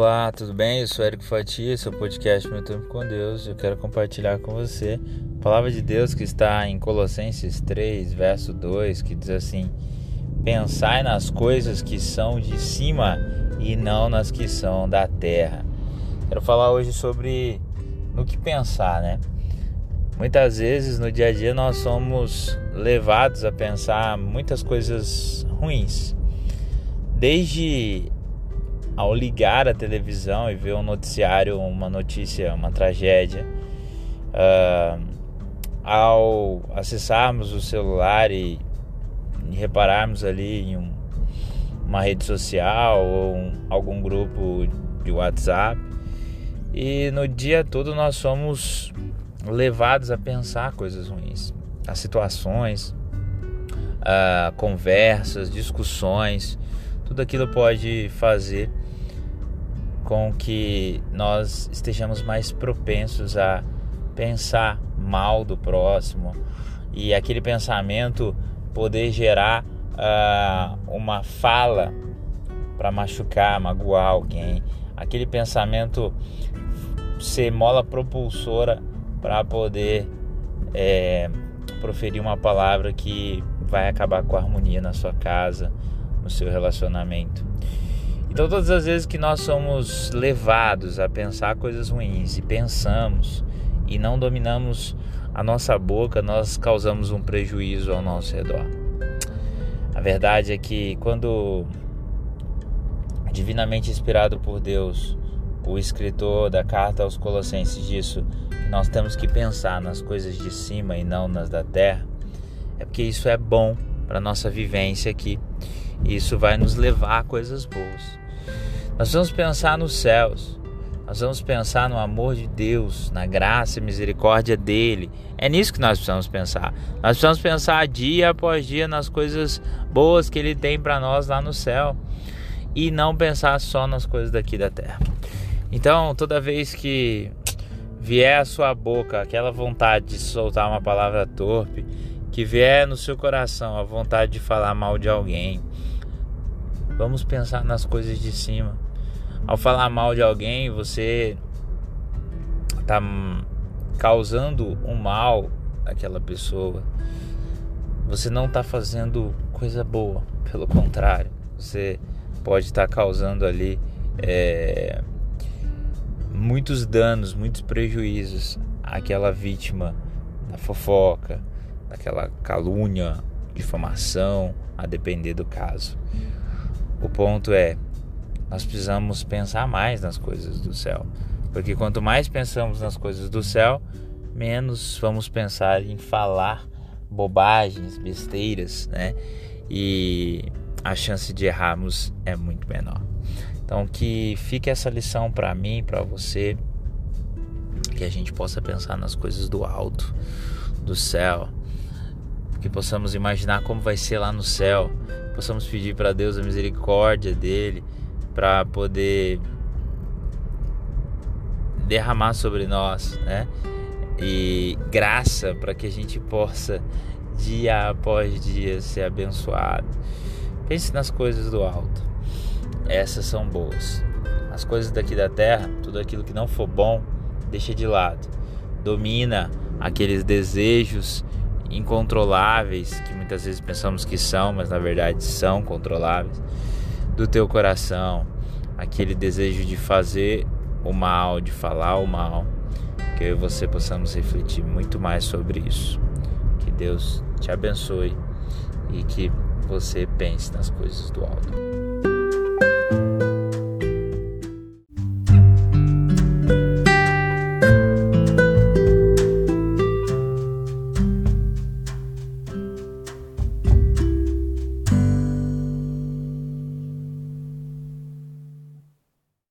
Olá, tudo bem? Eu sou Érico Fatia, seu podcast Meu Tempo com Deus. Eu quero compartilhar com você a palavra de Deus que está em Colossenses 3, verso 2, que diz assim: Pensai nas coisas que são de cima e não nas que são da terra. Quero falar hoje sobre no que pensar, né? Muitas vezes no dia a dia nós somos levados a pensar muitas coisas ruins. Desde ao ligar a televisão e ver um noticiário, uma notícia, uma tragédia, uh, ao acessarmos o celular e, e repararmos ali em um, uma rede social ou um, algum grupo de WhatsApp, e no dia todo nós somos levados a pensar coisas ruins, as situações, uh, conversas, discussões, tudo aquilo pode fazer com que nós estejamos mais propensos a pensar mal do próximo e aquele pensamento poder gerar uh, uma fala para machucar, magoar alguém, aquele pensamento ser mola propulsora para poder é, proferir uma palavra que vai acabar com a harmonia na sua casa, no seu relacionamento. Então, todas as vezes que nós somos levados a pensar coisas ruins e pensamos e não dominamos a nossa boca, nós causamos um prejuízo ao nosso redor. A verdade é que quando divinamente inspirado por Deus, o escritor da carta aos Colossenses disso, que nós temos que pensar nas coisas de cima e não nas da terra, é porque isso é bom para nossa vivência aqui. E isso vai nos levar a coisas boas. Nós vamos pensar nos céus. Nós vamos pensar no amor de Deus, na graça e misericórdia dele. É nisso que nós precisamos pensar. Nós precisamos pensar dia após dia nas coisas boas que ele tem para nós lá no céu e não pensar só nas coisas daqui da terra. Então, toda vez que vier à sua boca aquela vontade de soltar uma palavra torpe, que vier no seu coração a vontade de falar mal de alguém, vamos pensar nas coisas de cima. Ao falar mal de alguém, você está causando um mal àquela pessoa. Você não está fazendo coisa boa, pelo contrário, você pode estar tá causando ali é, muitos danos, muitos prejuízos àquela vítima da fofoca, daquela calúnia, difamação, a depender do caso. O ponto é, nós precisamos pensar mais nas coisas do céu, porque quanto mais pensamos nas coisas do céu, menos vamos pensar em falar bobagens, besteiras, né? E a chance de errarmos é muito menor. Então que fique essa lição para mim, para você, que a gente possa pensar nas coisas do alto, do céu, que possamos imaginar como vai ser lá no céu, possamos pedir para Deus a misericórdia dele para poder derramar sobre nós, né? E graça para que a gente possa dia após dia ser abençoado. Pense nas coisas do alto. Essas são boas. As coisas daqui da terra, tudo aquilo que não for bom, deixa de lado. Domina aqueles desejos incontroláveis que muitas vezes pensamos que são, mas na verdade são controláveis do teu coração, aquele desejo de fazer o mal, de falar o mal, que eu e você possamos refletir muito mais sobre isso. Que Deus te abençoe e que você pense nas coisas do alto.